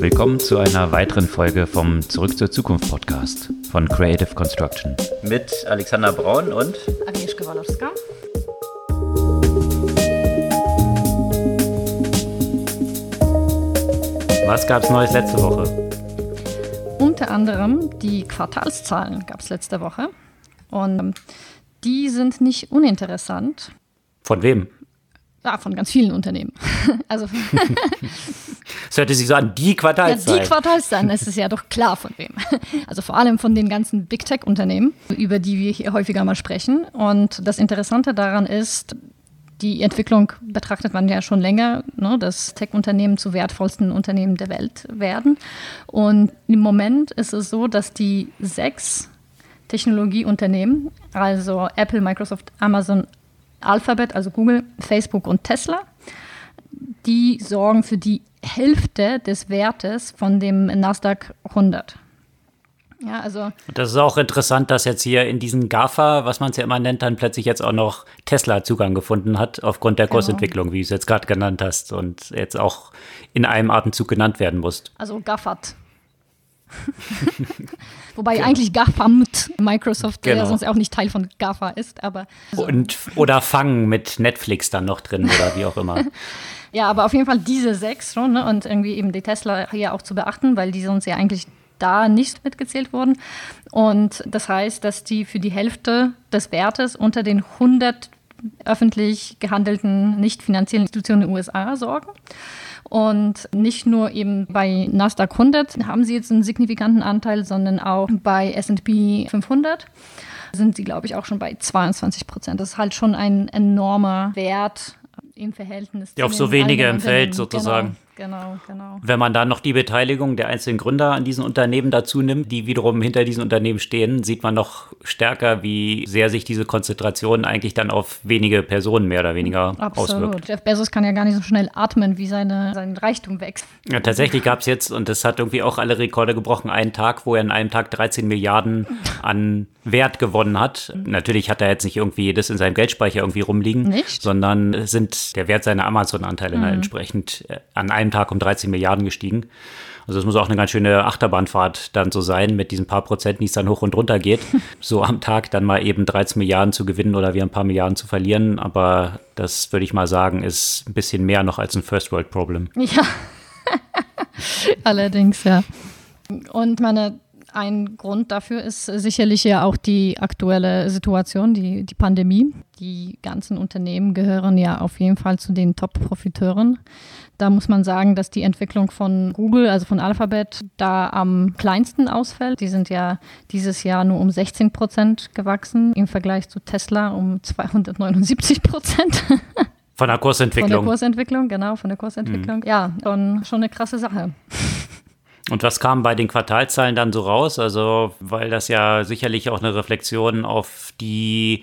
Willkommen zu einer weiteren Folge vom Zurück zur Zukunft Podcast von Creative Construction. Mit Alexander Braun und Agnieszka Walowska. Was gab es Neues letzte Woche? Unter anderem die Quartalszahlen gab es letzte Woche. Und ähm, die sind nicht uninteressant. Von wem? Ja, von ganz vielen Unternehmen. also Es hörte sich so an, die Quartalszahlen. Ja, die Quartalszahlen, es ist ja doch klar von wem. Also vor allem von den ganzen Big Tech-Unternehmen, über die wir hier häufiger mal sprechen. Und das Interessante daran ist, die Entwicklung betrachtet man ja schon länger, ne, dass Tech-Unternehmen zu wertvollsten Unternehmen der Welt werden. Und im Moment ist es so, dass die sechs Technologieunternehmen, also Apple, Microsoft, Amazon, Alphabet, also Google, Facebook und Tesla, die sorgen für die Hälfte des Wertes von dem Nasdaq 100. Ja, also. Das ist auch interessant, dass jetzt hier in diesen GAFA, was man es ja immer nennt, dann plötzlich jetzt auch noch Tesla Zugang gefunden hat, aufgrund der genau. Kursentwicklung, wie du es jetzt gerade genannt hast und jetzt auch in einem Atemzug genannt werden muss. Also GAFAT. Wobei genau. eigentlich GAFAMT Microsoft genau. ja sonst auch nicht Teil von GAFA ist, aber. So. Und, oder Fang mit Netflix dann noch drin oder wie auch immer. ja, aber auf jeden Fall diese sechs schon ne? und irgendwie eben die Tesla hier auch zu beachten, weil die sonst ja eigentlich da nicht mitgezählt wurden. Und das heißt, dass die für die Hälfte des Wertes unter den 100 öffentlich gehandelten nicht finanziellen Institutionen in den USA sorgen. Und nicht nur eben bei Nasdaq 100 haben sie jetzt einen signifikanten Anteil, sondern auch bei S&P 500 sind sie, glaube ich, auch schon bei 22 Prozent. Das ist halt schon ein enormer Wert im Verhältnis. Ja, auf so wenige im Feld sozusagen. Genau. Genau, genau. Wenn man dann noch die Beteiligung der einzelnen Gründer an diesen Unternehmen dazu nimmt, die wiederum hinter diesen Unternehmen stehen, sieht man noch stärker, wie sehr sich diese Konzentration eigentlich dann auf wenige Personen mehr oder weniger Absolut. auswirkt. Jeff Bezos kann ja gar nicht so schnell atmen, wie seine, sein Reichtum wächst. Ja, tatsächlich gab es jetzt, und das hat irgendwie auch alle Rekorde gebrochen, einen Tag, wo er in einem Tag 13 Milliarden an Wert gewonnen hat. Natürlich hat er jetzt nicht irgendwie das in seinem Geldspeicher irgendwie rumliegen, nicht? sondern sind der Wert seiner Amazon-Anteile mhm. entsprechend äh, an einem einem Tag um 13 Milliarden gestiegen. Also es muss auch eine ganz schöne Achterbahnfahrt dann so sein, mit diesen paar Prozent, die es dann hoch und runter geht. so am Tag dann mal eben 13 Milliarden zu gewinnen oder wie ein paar Milliarden zu verlieren. Aber das würde ich mal sagen, ist ein bisschen mehr noch als ein First-World-Problem. Ja, allerdings, ja. Und meine, ein Grund dafür ist sicherlich ja auch die aktuelle Situation, die, die Pandemie. Die ganzen Unternehmen gehören ja auf jeden Fall zu den Top-Profiteuren. Da muss man sagen, dass die Entwicklung von Google, also von Alphabet, da am kleinsten ausfällt. Die sind ja dieses Jahr nur um 16 Prozent gewachsen im Vergleich zu Tesla um 279 Prozent. Von der Kursentwicklung. Von der Kursentwicklung, genau, von der Kursentwicklung. Mhm. Ja, schon, schon eine krasse Sache. Und was kam bei den Quartalzahlen dann so raus? Also, weil das ja sicherlich auch eine Reflexion auf die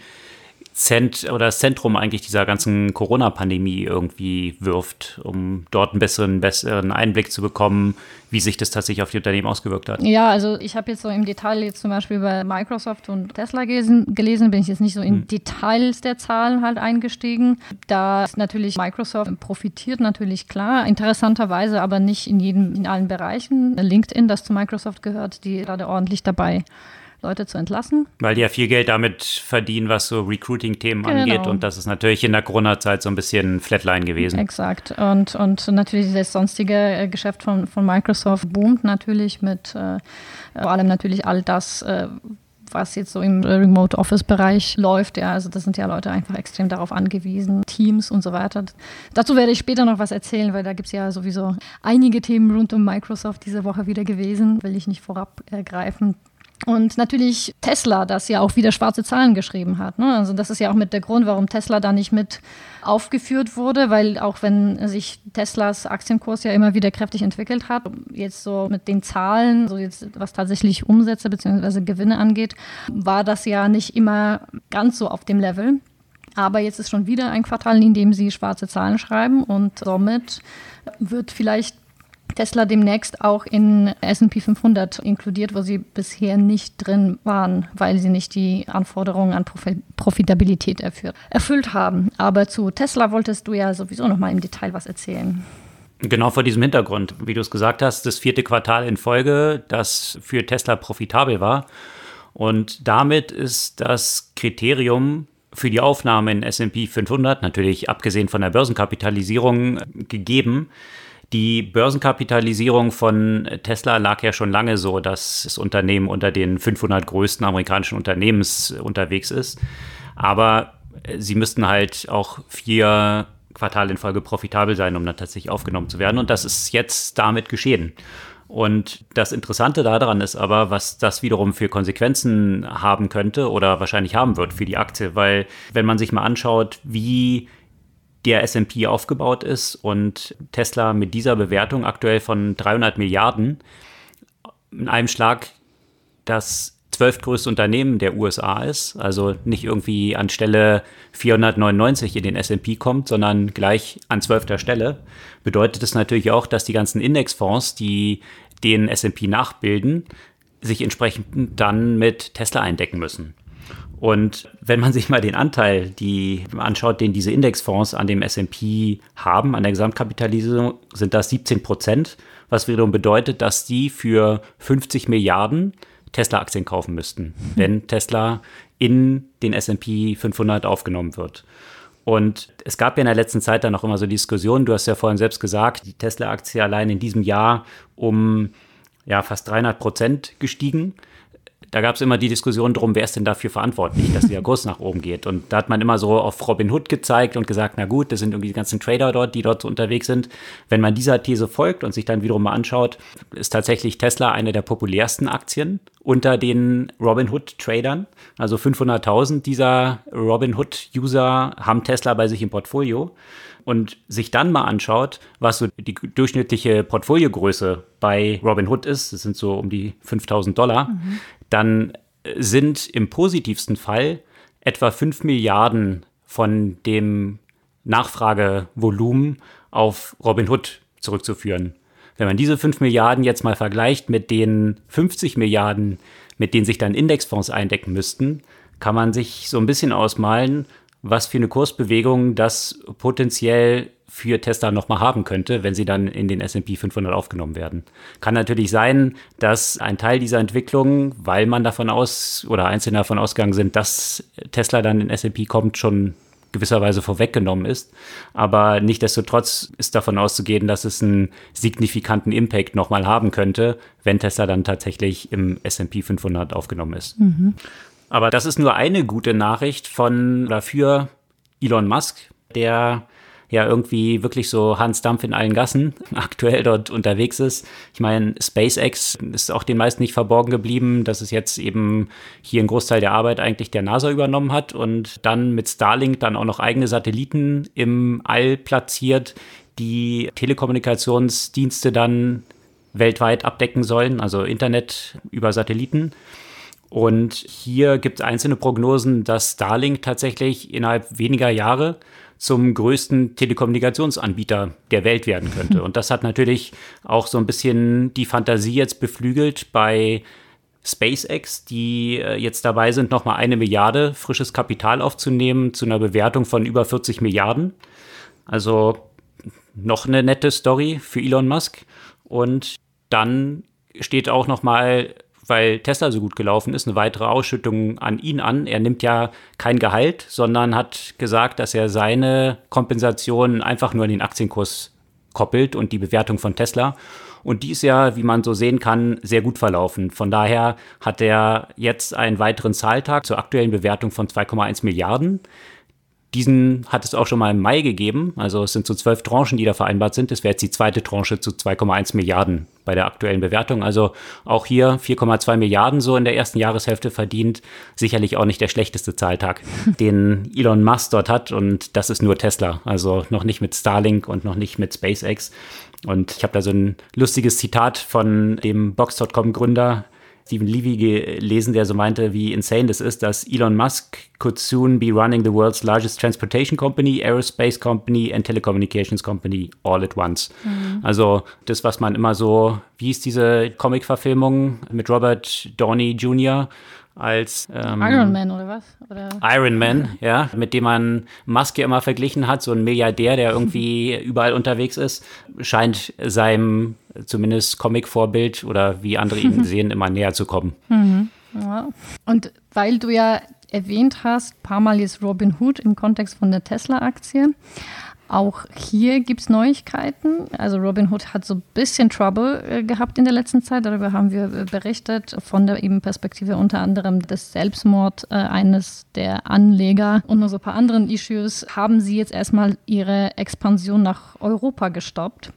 Zent oder das Zentrum eigentlich dieser ganzen Corona-Pandemie irgendwie wirft, um dort einen besseren, besseren Einblick zu bekommen, wie sich das tatsächlich auf die Unternehmen ausgewirkt hat. Ja, also ich habe jetzt so im Detail jetzt zum Beispiel bei Microsoft und Tesla gelesen, gelesen bin ich jetzt nicht so in hm. Details der Zahlen halt eingestiegen. Da ist natürlich Microsoft profitiert natürlich klar, interessanterweise aber nicht in jedem, in allen Bereichen. LinkedIn, das zu Microsoft gehört, die gerade ordentlich dabei Leute zu entlassen. Weil die ja viel Geld damit verdienen, was so Recruiting-Themen genau. angeht. Und das ist natürlich in der Corona-Zeit so ein bisschen Flatline gewesen. Exakt. Und, und natürlich das sonstige äh, Geschäft von, von Microsoft boomt natürlich mit äh, vor allem natürlich all das, äh, was jetzt so im Remote Office Bereich läuft. Ja, also das sind ja Leute einfach extrem darauf angewiesen, Teams und so weiter. Dazu werde ich später noch was erzählen, weil da gibt es ja sowieso einige Themen rund um Microsoft diese Woche wieder gewesen. Will ich nicht vorab ergreifen. Und natürlich Tesla, das ja auch wieder schwarze Zahlen geschrieben hat. Ne? Also das ist ja auch mit der Grund, warum Tesla da nicht mit aufgeführt wurde, weil auch wenn sich Teslas Aktienkurs ja immer wieder kräftig entwickelt hat, jetzt so mit den Zahlen, so jetzt was tatsächlich Umsätze bzw. Gewinne angeht, war das ja nicht immer ganz so auf dem Level. Aber jetzt ist schon wieder ein Quartal, in dem sie schwarze Zahlen schreiben und somit wird vielleicht Tesla demnächst auch in S&P 500 inkludiert, wo sie bisher nicht drin waren, weil sie nicht die Anforderungen an Profitabilität erfüllt haben. Aber zu Tesla wolltest du ja sowieso noch mal im Detail was erzählen. Genau vor diesem Hintergrund, wie du es gesagt hast, das vierte Quartal in Folge, das für Tesla profitabel war. Und damit ist das Kriterium für die Aufnahme in SP 500, natürlich abgesehen von der Börsenkapitalisierung, gegeben. Die Börsenkapitalisierung von Tesla lag ja schon lange so, dass das Unternehmen unter den 500 größten amerikanischen Unternehmens unterwegs ist. Aber sie müssten halt auch vier Quartal in Folge profitabel sein, um dann tatsächlich aufgenommen zu werden. Und das ist jetzt damit geschehen. Und das Interessante daran ist aber, was das wiederum für Konsequenzen haben könnte oder wahrscheinlich haben wird für die Aktie, weil wenn man sich mal anschaut, wie der S&P aufgebaut ist und Tesla mit dieser Bewertung aktuell von 300 Milliarden in einem Schlag das zwölftgrößte Unternehmen der USA ist, also nicht irgendwie an Stelle 499 in den S&P kommt, sondern gleich an zwölfter Stelle, bedeutet es natürlich auch, dass die ganzen Indexfonds, die den S&P nachbilden, sich entsprechend dann mit Tesla eindecken müssen. Und wenn man sich mal den Anteil die anschaut, den diese Indexfonds an dem S&P haben, an der Gesamtkapitalisierung, sind das 17 Prozent, was wiederum bedeutet, dass die für 50 Milliarden Tesla-Aktien kaufen müssten, wenn Tesla in den S&P 500 aufgenommen wird. Und es gab ja in der letzten Zeit dann auch immer so Diskussionen, du hast ja vorhin selbst gesagt, die Tesla-Aktie allein in diesem Jahr um ja, fast 300 Prozent gestiegen da gab es immer die Diskussion drum, wer ist denn dafür verantwortlich, dass der Kurs nach oben geht. Und da hat man immer so auf Robin Hood gezeigt und gesagt, na gut, das sind irgendwie die ganzen Trader dort, die dort so unterwegs sind. Wenn man dieser These folgt und sich dann wiederum mal anschaut, ist tatsächlich Tesla eine der populärsten Aktien unter den Robinhood-Tradern. Also 500.000 dieser Robinhood-User haben Tesla bei sich im Portfolio und sich dann mal anschaut, was so die durchschnittliche Portfoliogröße bei Robinhood ist, das sind so um die 5000 Dollar, mhm. dann sind im positivsten Fall etwa 5 Milliarden von dem Nachfragevolumen auf Robinhood zurückzuführen. Wenn man diese 5 Milliarden jetzt mal vergleicht mit den 50 Milliarden, mit denen sich dann Indexfonds eindecken müssten, kann man sich so ein bisschen ausmalen, was für eine Kursbewegung das potenziell für Tesla nochmal haben könnte, wenn sie dann in den S&P 500 aufgenommen werden. Kann natürlich sein, dass ein Teil dieser Entwicklung, weil man davon aus oder einzelne davon ausgegangen sind, dass Tesla dann in S&P kommt, schon gewisserweise vorweggenommen ist. Aber nichtdestotrotz ist davon auszugehen, dass es einen signifikanten Impact nochmal haben könnte, wenn Tesla dann tatsächlich im S&P 500 aufgenommen ist. Mhm. Aber das ist nur eine gute Nachricht von oder für Elon Musk, der ja irgendwie wirklich so Hans Dampf in allen Gassen aktuell dort unterwegs ist. Ich meine, SpaceX ist auch den meisten nicht verborgen geblieben, dass es jetzt eben hier einen Großteil der Arbeit eigentlich der NASA übernommen hat und dann mit Starlink dann auch noch eigene Satelliten im All platziert, die Telekommunikationsdienste dann weltweit abdecken sollen, also Internet über Satelliten. Und hier gibt es einzelne Prognosen, dass Starlink tatsächlich innerhalb weniger Jahre zum größten Telekommunikationsanbieter der Welt werden könnte. Und das hat natürlich auch so ein bisschen die Fantasie jetzt beflügelt bei SpaceX, die äh, jetzt dabei sind, nochmal eine Milliarde frisches Kapital aufzunehmen zu einer Bewertung von über 40 Milliarden. Also noch eine nette Story für Elon Musk. Und dann steht auch nochmal weil Tesla so gut gelaufen ist, eine weitere Ausschüttung an ihn an. Er nimmt ja kein Gehalt, sondern hat gesagt, dass er seine Kompensation einfach nur an den Aktienkurs koppelt und die Bewertung von Tesla. Und die ist ja, wie man so sehen kann, sehr gut verlaufen. Von daher hat er jetzt einen weiteren Zahltag zur aktuellen Bewertung von 2,1 Milliarden. Diesen hat es auch schon mal im Mai gegeben. Also es sind so zwölf Tranchen, die da vereinbart sind. Das wäre jetzt die zweite Tranche zu 2,1 Milliarden bei der aktuellen Bewertung. Also auch hier 4,2 Milliarden so in der ersten Jahreshälfte verdient. Sicherlich auch nicht der schlechteste Zahltag, den Elon Musk dort hat. Und das ist nur Tesla. Also noch nicht mit Starlink und noch nicht mit SpaceX. Und ich habe da so ein lustiges Zitat von dem Box.com-Gründer Stephen Levy gelesen, der so meinte, wie insane das ist, dass Elon Musk could soon be running the world's largest transportation company, aerospace company and telecommunications company all at once. Mhm. Also das, was man immer so, wie ist diese Comic-Verfilmung mit Robert Downey Jr., als ähm, Iron Man oder was? Oder? Iron Man, ja, mit dem man Musk ja immer verglichen hat, so ein Milliardär, der irgendwie überall unterwegs ist, scheint seinem zumindest Comic-Vorbild oder wie andere ihn sehen, immer näher zu kommen. Mhm. Ja. Und weil du ja erwähnt hast, ein paar Mal jetzt Robin Hood im Kontext von der Tesla-Aktie. Auch hier gibt es Neuigkeiten. Also Robinhood hat so ein bisschen Trouble äh, gehabt in der letzten Zeit. Darüber haben wir äh, berichtet von der eben Perspektive unter anderem des Selbstmord äh, eines der Anleger und noch so ein paar anderen Issues haben sie jetzt erstmal ihre Expansion nach Europa gestoppt.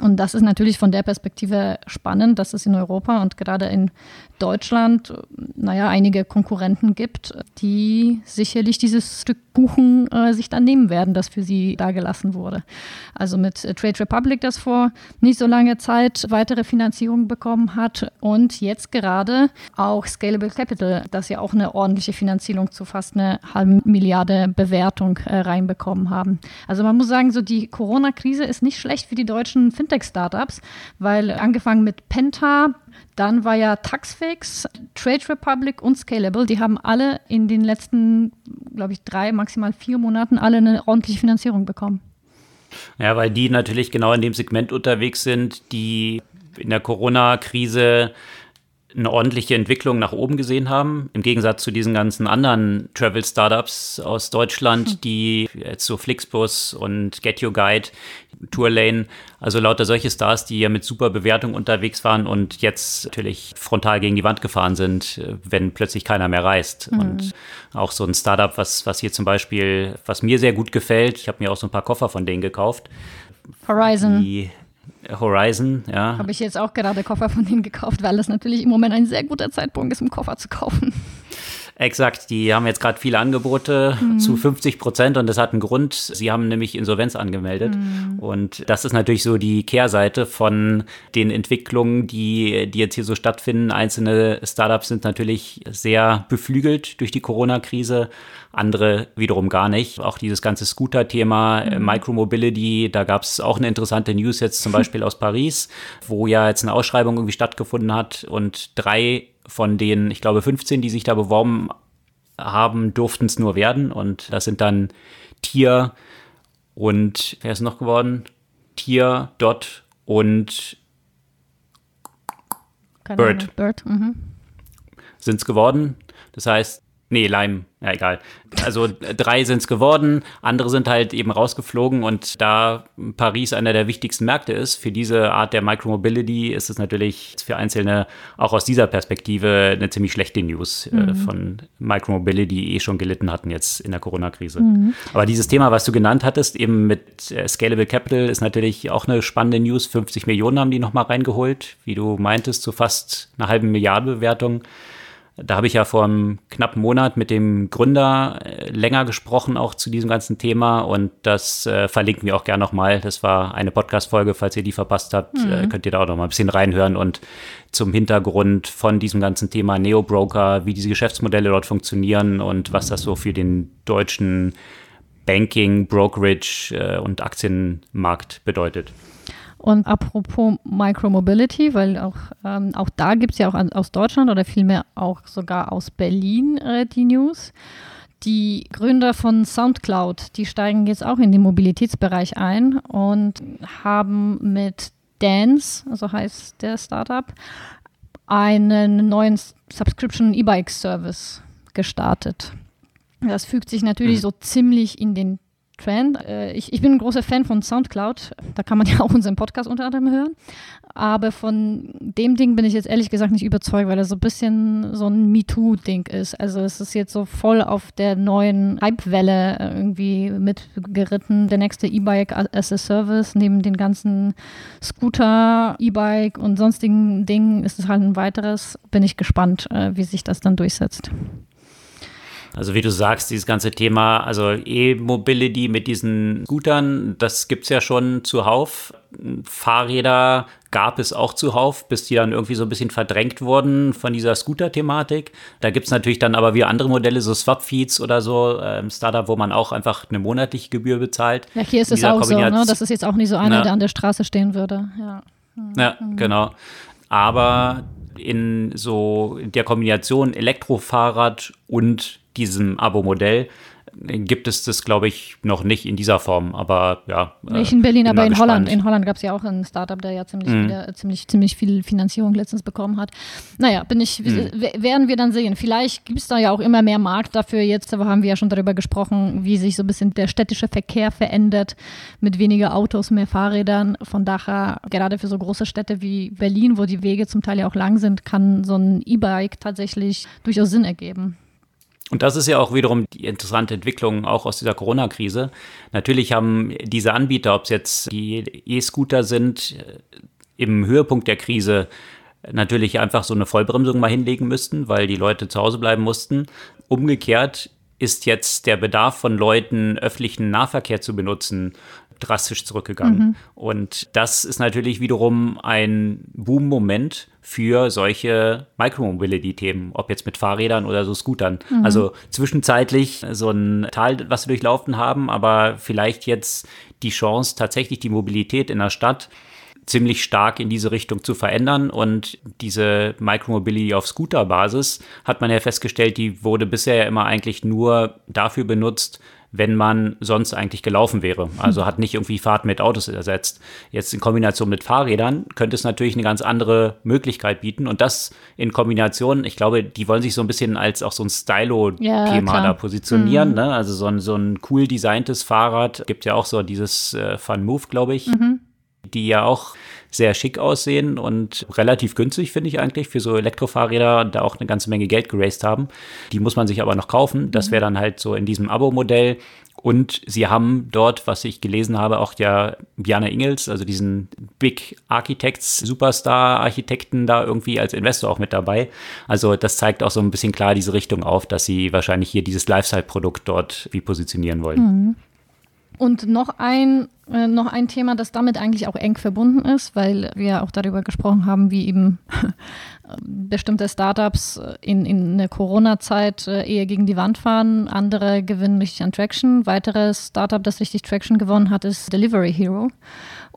Und das ist natürlich von der Perspektive spannend, dass es in Europa und gerade in Deutschland, naja, einige Konkurrenten gibt, die sicherlich dieses Stück Kuchen äh, sich dann nehmen werden, das für sie dargelassen wurde. Also mit äh, Trade Republic, das vor nicht so langer Zeit weitere Finanzierung bekommen hat und jetzt gerade auch Scalable Capital, das ja auch eine ordentliche Finanzierung zu fast einer halben Milliarde Bewertung äh, reinbekommen haben. Also man muss sagen, so die Corona-Krise ist nicht schlecht für die deutschen Fintech-Startups, weil angefangen mit Penta, dann war ja Taxfix, Trade Republic und Scalable, die haben alle in den letzten, glaube ich, drei, maximal vier Monaten alle eine ordentliche Finanzierung bekommen. Ja, weil die natürlich genau in dem Segment unterwegs sind, die in der Corona-Krise eine ordentliche Entwicklung nach oben gesehen haben, im Gegensatz zu diesen ganzen anderen Travel-Startups aus Deutschland, hm. die jetzt so Flixbus und Get Your Guide, Tourlane, also lauter solche Stars, die ja mit super Bewertung unterwegs waren und jetzt natürlich frontal gegen die Wand gefahren sind, wenn plötzlich keiner mehr reist. Mhm. Und auch so ein Startup, was, was hier zum Beispiel, was mir sehr gut gefällt, ich habe mir auch so ein paar Koffer von denen gekauft. Horizon. Die, Horizon, ja. Habe ich jetzt auch gerade Koffer von denen gekauft, weil das natürlich im Moment ein sehr guter Zeitpunkt ist, um Koffer zu kaufen. Exakt, die haben jetzt gerade viele Angebote mhm. zu 50 Prozent und das hat einen Grund. Sie haben nämlich Insolvenz angemeldet. Mhm. Und das ist natürlich so die Kehrseite von den Entwicklungen, die, die jetzt hier so stattfinden. Einzelne Startups sind natürlich sehr beflügelt durch die Corona-Krise, andere wiederum gar nicht. Auch dieses ganze Scooter-Thema, mhm. Micromobility, da gab es auch eine interessante News jetzt zum Beispiel aus Paris, wo ja jetzt eine Ausschreibung irgendwie stattgefunden hat und drei von den, ich glaube, 15, die sich da beworben haben, durften es nur werden. Und das sind dann Tier und, wer ist noch geworden? Tier, Dot und Keine Bird. Bird, mhm. Sind es geworden. Das heißt, nee, Lime, ja, egal. Also drei sind es geworden, andere sind halt eben rausgeflogen und da Paris einer der wichtigsten Märkte ist, für diese Art der Micromobility ist es natürlich für Einzelne auch aus dieser Perspektive eine ziemlich schlechte News äh, mhm. äh, von Micromobility, die eh schon gelitten hatten jetzt in der Corona-Krise. Mhm. Aber dieses Thema, was du genannt hattest, eben mit äh, Scalable Capital, ist natürlich auch eine spannende News. 50 Millionen haben die nochmal reingeholt, wie du meintest, zu fast einer halben Milliarde Bewertung. Da habe ich ja vor einem knappen Monat mit dem Gründer äh, länger gesprochen, auch zu diesem ganzen Thema. Und das äh, verlinken wir auch gerne nochmal. Das war eine Podcast-Folge. Falls ihr die verpasst habt, äh, mhm. äh, könnt ihr da auch nochmal ein bisschen reinhören und zum Hintergrund von diesem ganzen Thema Neo-Broker, wie diese Geschäftsmodelle dort funktionieren und was das so für den deutschen Banking, Brokerage äh, und Aktienmarkt bedeutet. Und apropos Micromobility, weil auch, ähm, auch da gibt es ja auch an, aus Deutschland oder vielmehr auch sogar aus Berlin äh, die News. Die Gründer von SoundCloud, die steigen jetzt auch in den Mobilitätsbereich ein und haben mit Dance, so heißt der Startup, einen neuen Subscription E-Bike Service gestartet. Das fügt sich natürlich mhm. so ziemlich in den Trend. Äh, ich, ich bin ein großer Fan von Soundcloud. Da kann man ja auch unseren Podcast unter anderem hören. Aber von dem Ding bin ich jetzt ehrlich gesagt nicht überzeugt, weil das so ein bisschen so ein MeToo-Ding ist. Also es ist jetzt so voll auf der neuen Hype-Welle irgendwie mitgeritten. Der nächste E-Bike as a Service, neben den ganzen Scooter, E-Bike und sonstigen Dingen ist es halt ein weiteres. Bin ich gespannt, äh, wie sich das dann durchsetzt. Also wie du sagst, dieses ganze Thema, also E-Mobility mit diesen Scootern, das gibt es ja schon zuhauf. Fahrräder gab es auch zuhauf, bis die dann irgendwie so ein bisschen verdrängt wurden von dieser Scooter-Thematik. Da gibt es natürlich dann aber wie andere Modelle, so Swap-Feeds oder so, ähm, Startup, wo man auch einfach eine monatliche Gebühr bezahlt. Ja, hier ist es auch so, ne? Das ist jetzt auch nicht so einer, ja. der an der Straße stehen würde. Ja, ja genau. Aber in so der Kombination Elektrofahrrad und diesem Abo-Modell gibt es das, glaube ich, noch nicht in dieser Form. Aber ja. Nicht in Berlin, aber in gespannt. Holland. In Holland gab es ja auch ein Startup, der ja ziemlich, mm. wieder, ziemlich, ziemlich viel Finanzierung letztens bekommen hat. Naja, bin ich, mm. werden wir dann sehen. Vielleicht gibt es da ja auch immer mehr Markt dafür. Jetzt haben wir ja schon darüber gesprochen, wie sich so ein bisschen der städtische Verkehr verändert mit weniger Autos, mehr Fahrrädern. Von daher, gerade für so große Städte wie Berlin, wo die Wege zum Teil ja auch lang sind, kann so ein E-Bike tatsächlich durchaus Sinn ergeben. Und das ist ja auch wiederum die interessante Entwicklung auch aus dieser Corona-Krise. Natürlich haben diese Anbieter, ob es jetzt die E-Scooter sind, äh, im Höhepunkt der Krise natürlich einfach so eine Vollbremsung mal hinlegen müssten, weil die Leute zu Hause bleiben mussten. Umgekehrt ist jetzt der Bedarf von Leuten, öffentlichen Nahverkehr zu benutzen, drastisch zurückgegangen. Mhm. Und das ist natürlich wiederum ein Boom-Moment für solche Micromobility-Themen, ob jetzt mit Fahrrädern oder so Scootern. Mhm. Also zwischenzeitlich so ein Tal, was wir durchlaufen haben, aber vielleicht jetzt die Chance, tatsächlich die Mobilität in der Stadt ziemlich stark in diese Richtung zu verändern. Und diese Micromobility auf Scooter-Basis hat man ja festgestellt, die wurde bisher ja immer eigentlich nur dafür benutzt, wenn man sonst eigentlich gelaufen wäre. Also hat nicht irgendwie Fahrt mit Autos ersetzt. Jetzt in Kombination mit Fahrrädern könnte es natürlich eine ganz andere Möglichkeit bieten. Und das in Kombination, ich glaube, die wollen sich so ein bisschen als auch so ein Stylo-Thema ja, da positionieren. Mhm. Ne? Also so ein, so ein cool designtes Fahrrad. Gibt ja auch so dieses äh, Fun Move, glaube ich. Mhm die ja auch sehr schick aussehen und relativ günstig, finde ich eigentlich, für so Elektrofahrräder da auch eine ganze Menge Geld geraced haben. Die muss man sich aber noch kaufen. Das mhm. wäre dann halt so in diesem Abo-Modell. Und sie haben dort, was ich gelesen habe, auch ja Bjarne Ingels, also diesen Big Architects, Superstar-Architekten da irgendwie als Investor auch mit dabei. Also das zeigt auch so ein bisschen klar diese Richtung auf, dass sie wahrscheinlich hier dieses Lifestyle-Produkt dort wie positionieren wollen. Mhm. Und noch ein, äh, noch ein Thema, das damit eigentlich auch eng verbunden ist, weil wir auch darüber gesprochen haben, wie eben bestimmte Startups in, in der Corona-Zeit äh, eher gegen die Wand fahren, andere gewinnen richtig an Traction. Weiteres Startup, das richtig Traction gewonnen hat, ist Delivery Hero.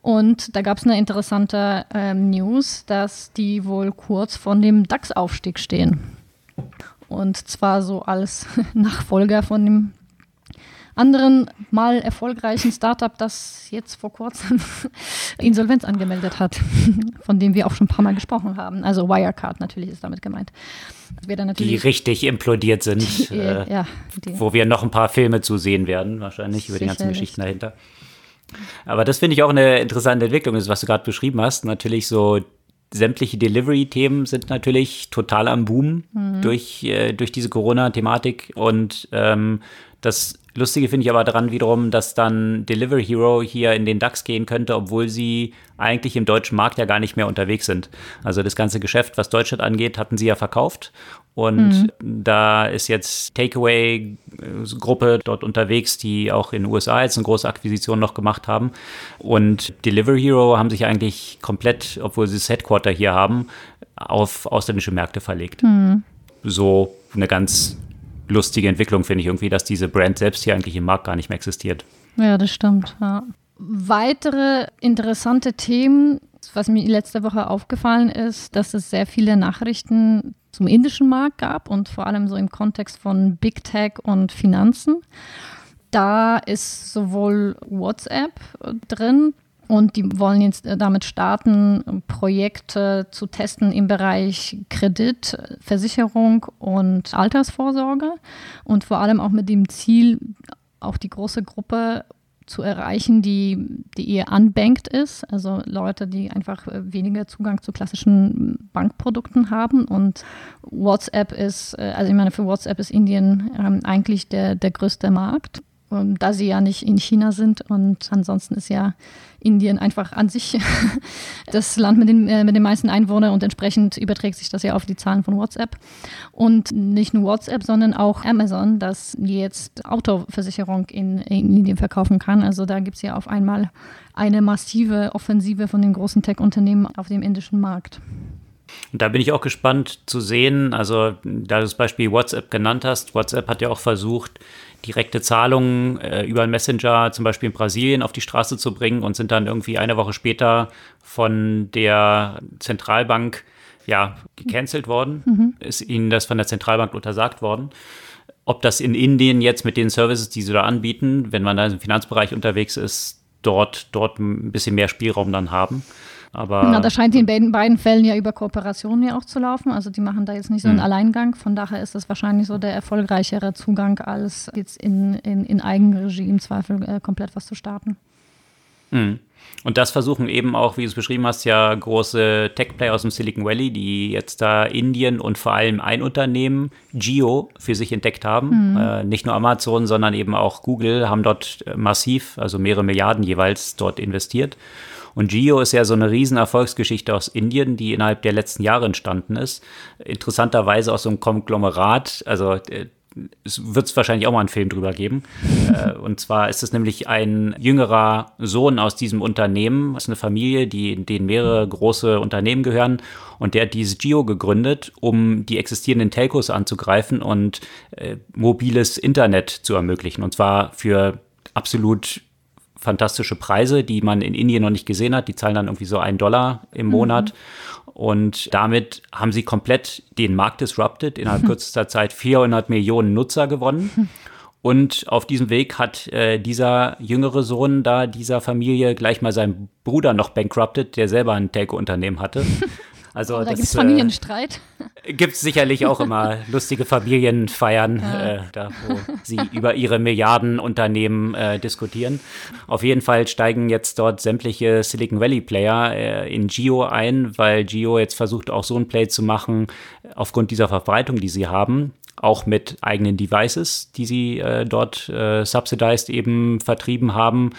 Und da gab es eine interessante ähm, News, dass die wohl kurz von dem DAX-Aufstieg stehen. Und zwar so als Nachfolger von dem anderen mal erfolgreichen Startup, das jetzt vor kurzem Insolvenz angemeldet hat, von dem wir auch schon ein paar Mal gesprochen haben. Also Wirecard natürlich ist damit gemeint. die richtig implodiert sind, die, äh, ja, wo wir noch ein paar Filme zu sehen werden, wahrscheinlich über die ganzen Geschichten dahinter. Aber das finde ich auch eine interessante Entwicklung, ist, was du gerade beschrieben hast. Natürlich so sämtliche Delivery-Themen sind natürlich total am Boom mhm. durch, äh, durch diese Corona-Thematik und ähm, das Lustige finde ich aber daran wiederum, dass dann Delivery Hero hier in den DAX gehen könnte, obwohl sie eigentlich im deutschen Markt ja gar nicht mehr unterwegs sind. Also das ganze Geschäft, was Deutschland angeht, hatten sie ja verkauft. Und mhm. da ist jetzt Takeaway-Gruppe dort unterwegs, die auch in den USA jetzt eine große Akquisition noch gemacht haben. Und Delivery Hero haben sich eigentlich komplett, obwohl sie das Headquarter hier haben, auf ausländische Märkte verlegt. Mhm. So eine ganz lustige Entwicklung, finde ich irgendwie, dass diese Brand selbst hier eigentlich im Markt gar nicht mehr existiert. Ja, das stimmt. Ja. Weitere interessante Themen, was mir letzte Woche aufgefallen ist, dass es sehr viele Nachrichten zum indischen Markt gab und vor allem so im Kontext von Big Tech und Finanzen. Da ist sowohl WhatsApp drin, und die wollen jetzt äh, damit starten, Projekte zu testen im Bereich Kredit, Versicherung und Altersvorsorge. Und vor allem auch mit dem Ziel, auch die große Gruppe zu erreichen, die, die eher unbanked ist, also Leute, die einfach äh, weniger Zugang zu klassischen Bankprodukten haben. Und WhatsApp ist, äh, also ich meine, für WhatsApp ist Indien ähm, eigentlich der, der größte Markt. Ähm, da sie ja nicht in China sind. Und ansonsten ist ja Indien einfach an sich das Land mit den, äh, mit den meisten Einwohnern und entsprechend überträgt sich das ja auf die Zahlen von WhatsApp. Und nicht nur WhatsApp, sondern auch Amazon, das jetzt Autoversicherung in, in Indien verkaufen kann. Also da gibt es ja auf einmal eine massive Offensive von den großen Tech-Unternehmen auf dem indischen Markt. Und da bin ich auch gespannt zu sehen, also da du das Beispiel WhatsApp genannt hast, WhatsApp hat ja auch versucht, direkte Zahlungen äh, über einen Messenger zum Beispiel in Brasilien auf die Straße zu bringen und sind dann irgendwie eine Woche später von der Zentralbank ja, gecancelt worden, mhm. ist ihnen das von der Zentralbank untersagt worden. Ob das in Indien jetzt mit den Services, die sie da anbieten, wenn man da im Finanzbereich unterwegs ist, dort, dort ein bisschen mehr Spielraum dann haben. Aber Na, das scheint in beiden, beiden Fällen ja über Kooperationen ja auch zu laufen. Also die machen da jetzt nicht so einen mhm. Alleingang. Von daher ist das wahrscheinlich so der erfolgreichere Zugang, als jetzt in, in, in Eigenregie im Zweifel äh, komplett was zu starten. Mhm. Und das versuchen eben auch, wie du es beschrieben hast, ja große Tech-Player aus dem Silicon Valley, die jetzt da Indien und vor allem ein Unternehmen, Geo, für sich entdeckt haben. Mhm. Äh, nicht nur Amazon, sondern eben auch Google haben dort massiv, also mehrere Milliarden jeweils dort investiert. Und Geo ist ja so eine riesen Erfolgsgeschichte aus Indien, die innerhalb der letzten Jahre entstanden ist. Interessanterweise aus so einem Konglomerat, also äh, es wird wahrscheinlich auch mal einen Film drüber geben. äh, und zwar ist es nämlich ein jüngerer Sohn aus diesem Unternehmen. Das ist eine Familie, die, denen mehrere große Unternehmen gehören. Und der hat dieses Geo gegründet, um die existierenden Telcos anzugreifen und äh, mobiles Internet zu ermöglichen. Und zwar für absolut fantastische Preise, die man in Indien noch nicht gesehen hat. Die zahlen dann irgendwie so einen Dollar im Monat. Mhm. Und damit haben sie komplett den Markt disrupted, innerhalb kürzester Zeit 400 Millionen Nutzer gewonnen. Und auf diesem Weg hat äh, dieser jüngere Sohn da dieser Familie gleich mal seinen Bruder noch bankrupted, der selber ein Telco-Unternehmen hatte. Also da gibt es Familienstreit. Äh, gibt es sicherlich auch immer lustige Familienfeiern, ja. äh, da wo sie über ihre Milliardenunternehmen äh, diskutieren. Auf jeden Fall steigen jetzt dort sämtliche Silicon Valley Player äh, in Geo ein, weil Geo jetzt versucht auch so ein Play zu machen aufgrund dieser Verbreitung, die sie haben auch mit eigenen Devices, die sie äh, dort äh, subsidized eben vertrieben haben,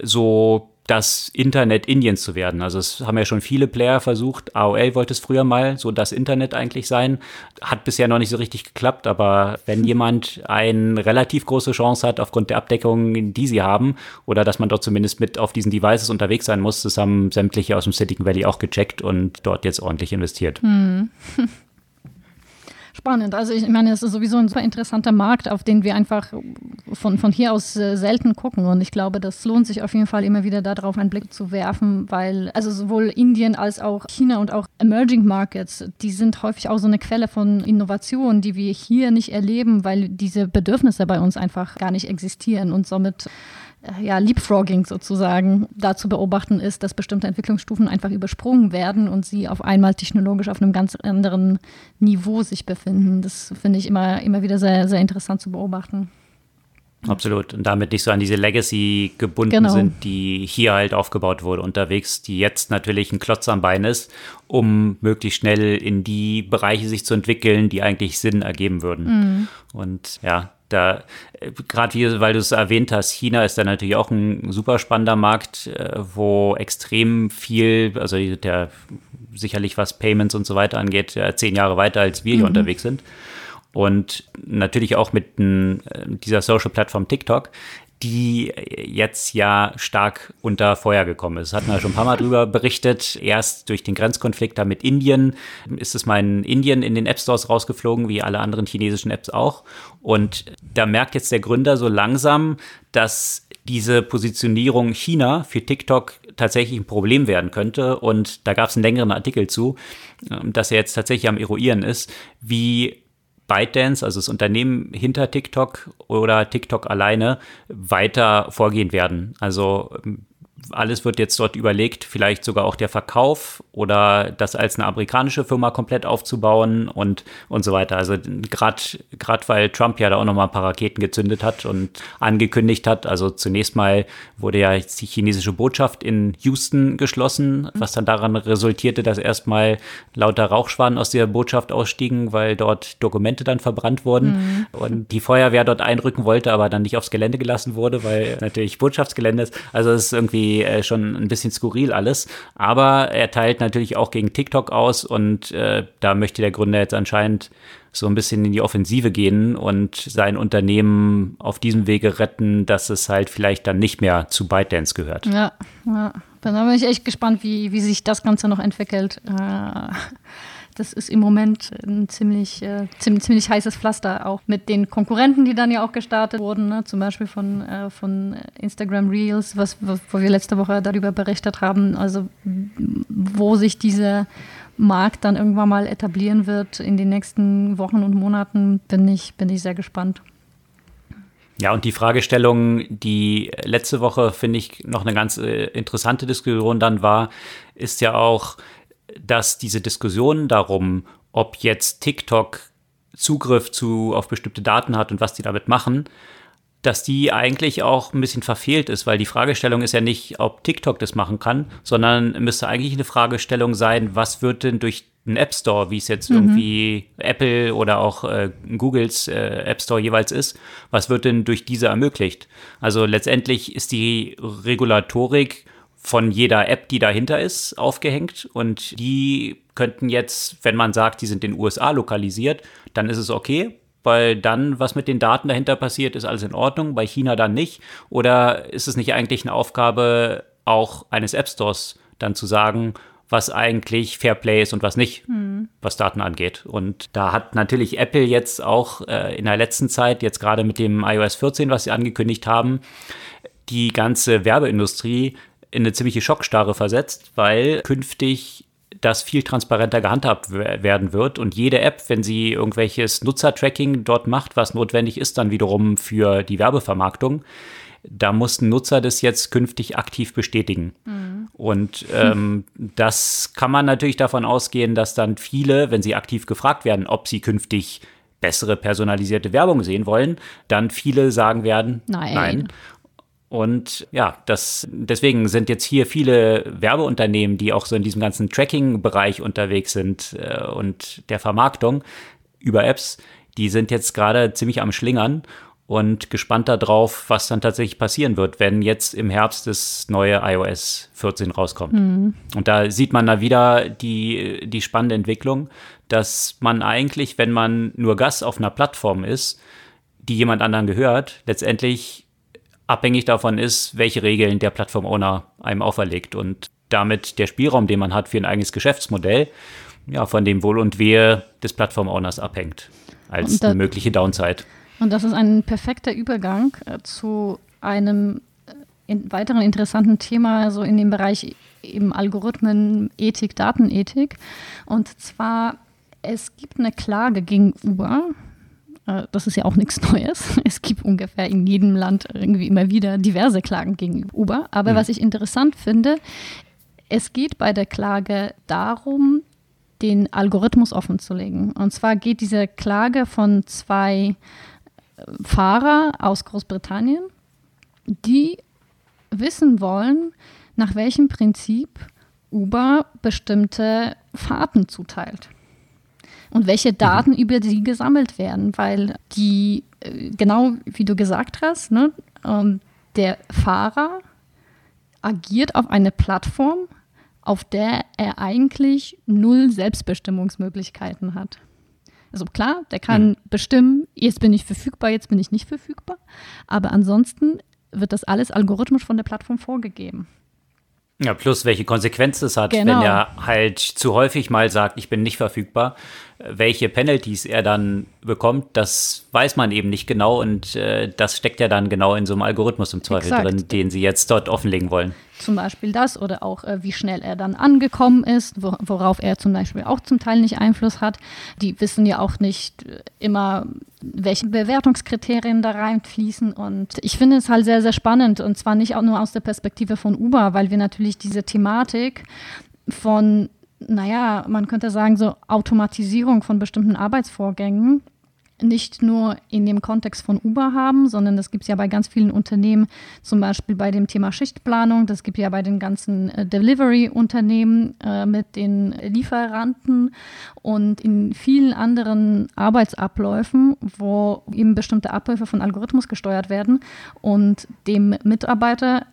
so das Internet Indiens zu werden. Also es haben ja schon viele Player versucht. AOL wollte es früher mal so das Internet eigentlich sein. Hat bisher noch nicht so richtig geklappt, aber wenn jemand eine relativ große Chance hat aufgrund der Abdeckung, die sie haben, oder dass man dort zumindest mit auf diesen Devices unterwegs sein muss, das haben sämtliche aus dem Silicon Valley auch gecheckt und dort jetzt ordentlich investiert. Hm. Spannend. Also ich meine, es ist sowieso ein super interessanter Markt, auf den wir einfach von, von hier aus äh, selten gucken. Und ich glaube, das lohnt sich auf jeden Fall immer wieder darauf einen Blick zu werfen, weil also sowohl Indien als auch China und auch Emerging Markets, die sind häufig auch so eine Quelle von Innovation, die wir hier nicht erleben, weil diese Bedürfnisse bei uns einfach gar nicht existieren und somit ja, Leapfrogging sozusagen da zu beobachten ist, dass bestimmte Entwicklungsstufen einfach übersprungen werden und sie auf einmal technologisch auf einem ganz anderen Niveau sich befinden. Das finde ich immer, immer wieder sehr, sehr interessant zu beobachten. Absolut. Und damit nicht so an diese Legacy gebunden genau. sind, die hier halt aufgebaut wurde unterwegs, die jetzt natürlich ein Klotz am Bein ist, um möglichst schnell in die Bereiche sich zu entwickeln, die eigentlich Sinn ergeben würden. Mhm. Und ja, da, gerade wie, weil du es erwähnt hast, China ist da natürlich auch ein super spannender Markt, äh, wo extrem viel, also der sicherlich was Payments und so weiter angeht, zehn Jahre weiter als wir hier mhm. unterwegs sind. Und natürlich auch mit äh, dieser Social-Plattform TikTok, die jetzt ja stark unter Feuer gekommen ist. Hatten wir schon ein paar Mal drüber berichtet. Erst durch den Grenzkonflikt da mit Indien ist es mal in Indien in den App Stores rausgeflogen, wie alle anderen chinesischen Apps auch. Und da merkt jetzt der Gründer so langsam, dass diese Positionierung China für TikTok tatsächlich ein Problem werden könnte. Und da gab es einen längeren Artikel zu, dass er jetzt tatsächlich am Eruieren ist, wie ByteDance, also das Unternehmen hinter TikTok oder TikTok alleine, weiter vorgehen werden. Also alles wird jetzt dort überlegt, vielleicht sogar auch der Verkauf oder das als eine amerikanische Firma komplett aufzubauen und, und so weiter. Also gerade weil Trump ja da auch noch mal ein paar Raketen gezündet hat und angekündigt hat, also zunächst mal wurde ja die chinesische Botschaft in Houston geschlossen, was dann daran resultierte, dass erstmal lauter Rauchschwaden aus der Botschaft ausstiegen, weil dort Dokumente dann verbrannt wurden mhm. und die Feuerwehr dort einrücken wollte, aber dann nicht aufs Gelände gelassen wurde, weil natürlich Botschaftsgelände ist. Also es ist irgendwie äh, schon ein bisschen skurril alles. Aber er teilt natürlich auch gegen TikTok aus und äh, da möchte der Gründer jetzt anscheinend so ein bisschen in die Offensive gehen und sein Unternehmen auf diesem Wege retten, dass es halt vielleicht dann nicht mehr zu ByteDance gehört. Ja, ja. dann bin ich echt gespannt, wie, wie sich das Ganze noch entwickelt. Äh das ist im Moment ein ziemlich, äh, ziemlich, ziemlich heißes Pflaster, auch mit den Konkurrenten, die dann ja auch gestartet wurden, ne? zum Beispiel von, äh, von Instagram Reels, was, wo wir letzte Woche darüber berichtet haben, also wo sich diese Markt dann irgendwann mal etablieren wird in den nächsten Wochen und Monaten, bin ich, bin ich sehr gespannt. Ja, und die Fragestellung, die letzte Woche, finde ich, noch eine ganz äh, interessante Diskussion dann war, ist ja auch, dass diese Diskussion darum, ob jetzt TikTok Zugriff zu, auf bestimmte Daten hat und was die damit machen, dass die eigentlich auch ein bisschen verfehlt ist, weil die Fragestellung ist ja nicht, ob TikTok das machen kann, sondern müsste eigentlich eine Fragestellung sein, was wird denn durch einen App Store, wie es jetzt mhm. irgendwie Apple oder auch äh, Googles äh, App Store jeweils ist, was wird denn durch diese ermöglicht? Also letztendlich ist die Regulatorik von jeder App, die dahinter ist, aufgehängt und die könnten jetzt, wenn man sagt, die sind in den USA lokalisiert, dann ist es okay, weil dann, was mit den Daten dahinter passiert, ist alles in Ordnung, bei China dann nicht? Oder ist es nicht eigentlich eine Aufgabe auch eines App Stores, dann zu sagen, was eigentlich Fairplay ist und was nicht, mhm. was Daten angeht. Und da hat natürlich Apple jetzt auch äh, in der letzten Zeit, jetzt gerade mit dem iOS 14, was sie angekündigt haben, die ganze Werbeindustrie in eine ziemliche Schockstarre versetzt, weil künftig das viel transparenter gehandhabt werden wird und jede App, wenn sie irgendwelches Nutzertracking dort macht, was notwendig ist, dann wiederum für die Werbevermarktung, da mussten Nutzer das jetzt künftig aktiv bestätigen. Mhm. Und ähm, das kann man natürlich davon ausgehen, dass dann viele, wenn sie aktiv gefragt werden, ob sie künftig bessere personalisierte Werbung sehen wollen, dann viele sagen werden, nein. nein. Und ja, das, deswegen sind jetzt hier viele Werbeunternehmen, die auch so in diesem ganzen Tracking-Bereich unterwegs sind äh, und der Vermarktung über Apps, die sind jetzt gerade ziemlich am Schlingern und gespannt darauf, was dann tatsächlich passieren wird, wenn jetzt im Herbst das neue iOS 14 rauskommt. Mhm. Und da sieht man da wieder die, die spannende Entwicklung, dass man eigentlich, wenn man nur Gast auf einer Plattform ist, die jemand anderen gehört, letztendlich abhängig davon ist, welche Regeln der Plattform-Owner einem auferlegt und damit der Spielraum, den man hat für ein eigenes Geschäftsmodell, ja, von dem Wohl und Wehe des Plattform-Owners abhängt, als da, eine mögliche Downside. Und das ist ein perfekter Übergang äh, zu einem äh, in weiteren interessanten Thema, so in dem Bereich eben Algorithmen, Ethik, Datenethik. Und zwar, es gibt eine Klage gegen Uber das ist ja auch nichts Neues. Es gibt ungefähr in jedem Land irgendwie immer wieder diverse Klagen gegen Uber. Aber mhm. was ich interessant finde, es geht bei der Klage darum, den Algorithmus offenzulegen. Und zwar geht diese Klage von zwei äh, Fahrer aus Großbritannien, die wissen wollen, nach welchem Prinzip Uber bestimmte Fahrten zuteilt und welche Daten mhm. über sie gesammelt werden, weil die, äh, genau wie du gesagt hast, ne, ähm, der Fahrer agiert auf eine Plattform, auf der er eigentlich null Selbstbestimmungsmöglichkeiten hat. Also klar, der kann mhm. bestimmen, jetzt bin ich verfügbar, jetzt bin ich nicht verfügbar, aber ansonsten wird das alles algorithmisch von der Plattform vorgegeben. Ja, plus welche Konsequenzen es hat, genau. wenn er halt zu häufig mal sagt, ich bin nicht verfügbar. Welche Penalties er dann bekommt, das weiß man eben nicht genau und äh, das steckt ja dann genau in so einem Algorithmus im Zweifel Exakt. drin, den sie jetzt dort offenlegen wollen. Zum Beispiel das oder auch äh, wie schnell er dann angekommen ist, wo, worauf er zum Beispiel auch zum Teil nicht Einfluss hat. Die wissen ja auch nicht äh, immer, welche Bewertungskriterien da reinfließen und ich finde es halt sehr, sehr spannend und zwar nicht auch nur aus der Perspektive von Uber, weil wir natürlich diese Thematik von naja, man könnte sagen, so Automatisierung von bestimmten Arbeitsvorgängen nicht nur in dem Kontext von Uber haben, sondern das gibt es ja bei ganz vielen Unternehmen, zum Beispiel bei dem Thema Schichtplanung, das gibt ja bei den ganzen äh, Delivery-Unternehmen äh, mit den Lieferanten und in vielen anderen Arbeitsabläufen, wo eben bestimmte Abläufe von Algorithmus gesteuert werden und dem Mitarbeiter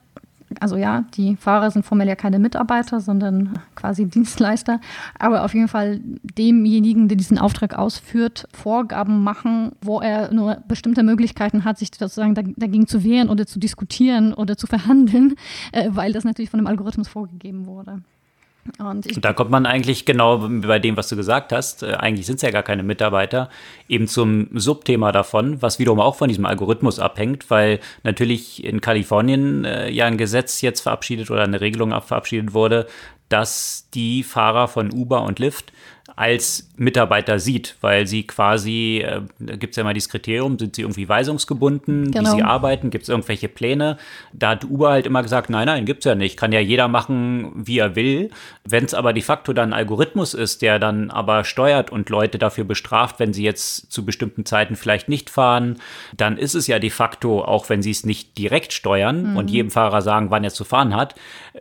also ja, die Fahrer sind formell ja keine Mitarbeiter, sondern quasi Dienstleister, aber auf jeden Fall demjenigen, der diesen Auftrag ausführt, Vorgaben machen, wo er nur bestimmte Möglichkeiten hat, sich sozusagen dagegen zu wehren oder zu diskutieren oder zu verhandeln, äh, weil das natürlich von dem Algorithmus vorgegeben wurde. Und, und, da kommt man eigentlich genau bei dem, was du gesagt hast. Äh, eigentlich sind es ja gar keine Mitarbeiter, eben zum Subthema davon, was wiederum auch von diesem Algorithmus abhängt, weil natürlich in Kalifornien äh, ja ein Gesetz jetzt verabschiedet oder eine Regelung verabschiedet wurde, dass die Fahrer von Uber und Lyft als Mitarbeiter sieht, weil sie quasi, äh, da gibt es ja immer dieses Kriterium, sind sie irgendwie weisungsgebunden, genau. wie sie arbeiten, gibt es irgendwelche Pläne. Da hat Uber halt immer gesagt, nein, nein, gibt es ja nicht, kann ja jeder machen, wie er will. Wenn es aber de facto dann ein Algorithmus ist, der dann aber steuert und Leute dafür bestraft, wenn sie jetzt zu bestimmten Zeiten vielleicht nicht fahren, dann ist es ja de facto, auch wenn sie es nicht direkt steuern mhm. und jedem Fahrer sagen, wann er zu fahren hat,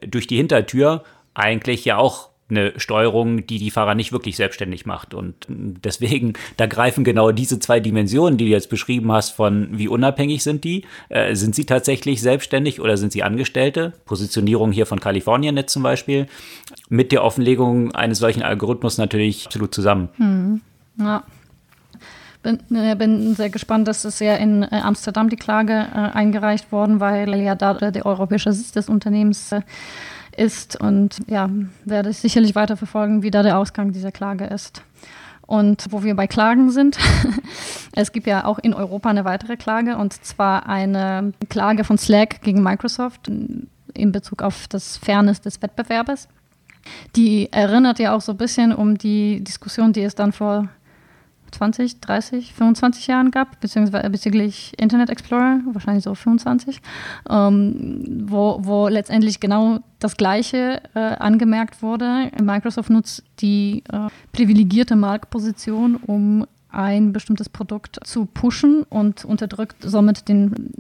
durch die Hintertür eigentlich ja auch eine Steuerung, die die Fahrer nicht wirklich selbstständig macht. Und deswegen, da greifen genau diese zwei Dimensionen, die du jetzt beschrieben hast, von wie unabhängig sind die? Äh, sind sie tatsächlich selbstständig oder sind sie Angestellte? Positionierung hier von Kalifornien jetzt zum Beispiel, mit der Offenlegung eines solchen Algorithmus natürlich absolut zusammen. Hm. Ja. Bin, äh, bin, sehr gespannt, dass es ja in äh, Amsterdam die Klage äh, eingereicht worden, weil ja da der europäische Sitz des Unternehmens äh, ist und ja, werde ich sicherlich weiter verfolgen, wie da der Ausgang dieser Klage ist. Und wo wir bei Klagen sind, es gibt ja auch in Europa eine weitere Klage und zwar eine Klage von Slack gegen Microsoft in Bezug auf das Fairness des Wettbewerbes. Die erinnert ja auch so ein bisschen um die Diskussion, die es dann vor 20, 30, 25 Jahren gab, beziehungsweise bezüglich Internet Explorer, wahrscheinlich so 25, ähm, wo, wo letztendlich genau das Gleiche äh, angemerkt wurde. Microsoft nutzt die äh, privilegierte Marktposition, um ein bestimmtes Produkt zu pushen und unterdrückt somit den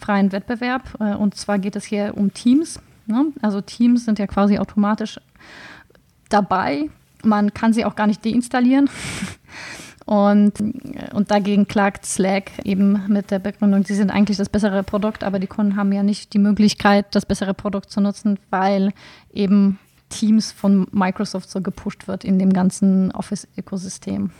freien Wettbewerb. Äh, und zwar geht es hier um Teams. Ne? Also Teams sind ja quasi automatisch dabei. Man kann sie auch gar nicht deinstallieren. Und, und dagegen klagt Slack eben mit der Begründung, sie sind eigentlich das bessere Produkt, aber die Kunden haben ja nicht die Möglichkeit, das bessere Produkt zu nutzen, weil eben Teams von Microsoft so gepusht wird in dem ganzen Office-Ökosystem.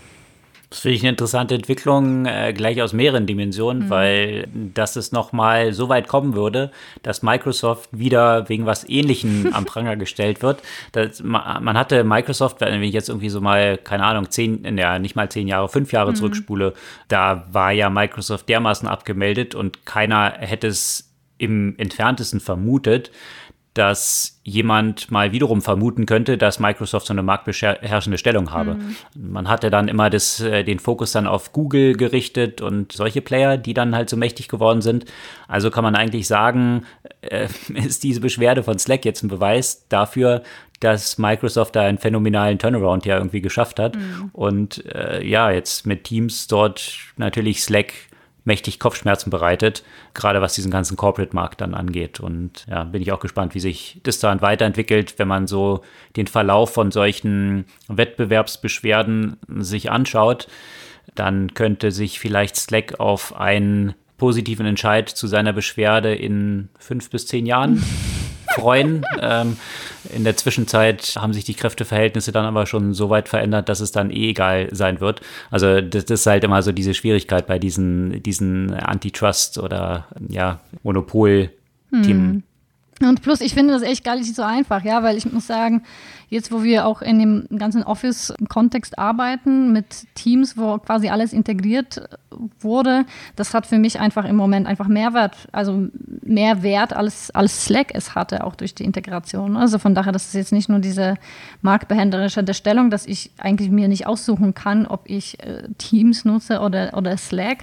Das finde ich eine interessante Entwicklung, äh, gleich aus mehreren Dimensionen, mhm. weil dass es nochmal so weit kommen würde, dass Microsoft wieder wegen was Ähnlichem am Pranger gestellt wird. Das, man hatte Microsoft, wenn ich jetzt irgendwie so mal, keine Ahnung, zehn, ja, nicht mal zehn Jahre, fünf Jahre mhm. zurückspule, da war ja Microsoft dermaßen abgemeldet und keiner hätte es im entferntesten vermutet, dass jemand mal wiederum vermuten könnte, dass Microsoft so eine marktbeherrschende Stellung habe. Mhm. Man hatte dann immer das, äh, den Fokus dann auf Google gerichtet und solche Player, die dann halt so mächtig geworden sind. Also kann man eigentlich sagen, äh, ist diese Beschwerde von Slack jetzt ein Beweis dafür, dass Microsoft da einen phänomenalen Turnaround ja irgendwie geschafft hat. Mhm. Und äh, ja, jetzt mit Teams dort natürlich Slack mächtig Kopfschmerzen bereitet, gerade was diesen ganzen Corporate-Markt dann angeht. Und ja, bin ich auch gespannt, wie sich das dann weiterentwickelt, wenn man so den Verlauf von solchen Wettbewerbsbeschwerden sich anschaut. Dann könnte sich vielleicht Slack auf einen positiven Entscheid zu seiner Beschwerde in fünf bis zehn Jahren freuen. ähm, in der Zwischenzeit haben sich die Kräfteverhältnisse dann aber schon so weit verändert, dass es dann eh egal sein wird. Also das, das ist halt immer so diese Schwierigkeit bei diesen, diesen Antitrust- oder ja, Monopol-Themen. Hm. Und plus, ich finde das echt gar nicht so einfach, ja, weil ich muss sagen, Jetzt, wo wir auch in dem ganzen Office-Kontext arbeiten, mit Teams, wo quasi alles integriert wurde, das hat für mich einfach im Moment einfach Mehrwert, also mehr Wert als, als Slack es hatte, auch durch die Integration. Also von daher, das ist jetzt nicht nur diese marktbehänderische Stellung, dass ich eigentlich mir nicht aussuchen kann, ob ich äh, Teams nutze oder, oder Slack.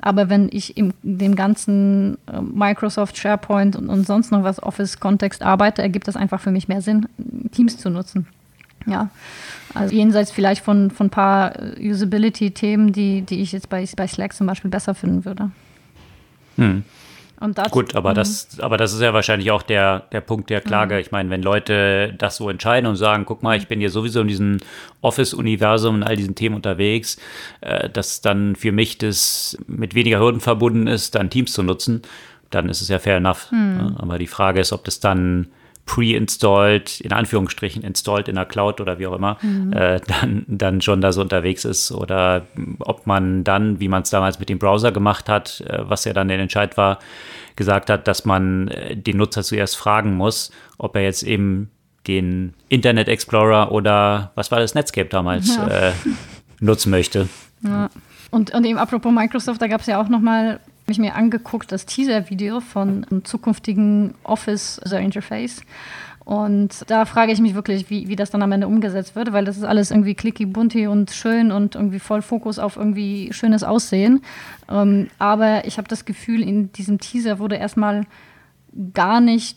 Aber wenn ich in dem ganzen äh, Microsoft, SharePoint und, und sonst noch was Office-Kontext arbeite, ergibt das einfach für mich mehr Sinn, Teams zu nutzen. Ja, also jenseits vielleicht von, von ein paar äh, Usability-Themen, die, die ich jetzt bei, bei Slack zum Beispiel besser finden würde. Hm. Das, Gut, aber das, aber das ist ja wahrscheinlich auch der, der Punkt der Klage. Mhm. Ich meine, wenn Leute das so entscheiden und sagen, guck mal, ich bin hier sowieso in diesem Office-Universum und all diesen Themen unterwegs, äh, dass dann für mich das mit weniger Hürden verbunden ist, dann Teams zu nutzen, dann ist es ja fair enough. Mhm. Aber die Frage ist, ob das dann pre-installed, in Anführungsstrichen installed in der Cloud oder wie auch immer, mhm. äh, dann, dann schon da so unterwegs ist oder ob man dann, wie man es damals mit dem Browser gemacht hat, äh, was ja dann der Entscheid war, gesagt hat, dass man äh, den Nutzer zuerst fragen muss, ob er jetzt eben den Internet Explorer oder was war das Netscape damals ja. äh, nutzen möchte. Ja. Und, und eben apropos Microsoft, da gab es ja auch noch mal habe ich mir angeguckt, das Teaser-Video von einem zukünftigen Office-Interface. Und da frage ich mich wirklich, wie, wie das dann am Ende umgesetzt wird, weil das ist alles irgendwie clicky, bunti und schön und irgendwie voll Fokus auf irgendwie schönes Aussehen. Ähm, aber ich habe das Gefühl, in diesem Teaser wurde erstmal gar nicht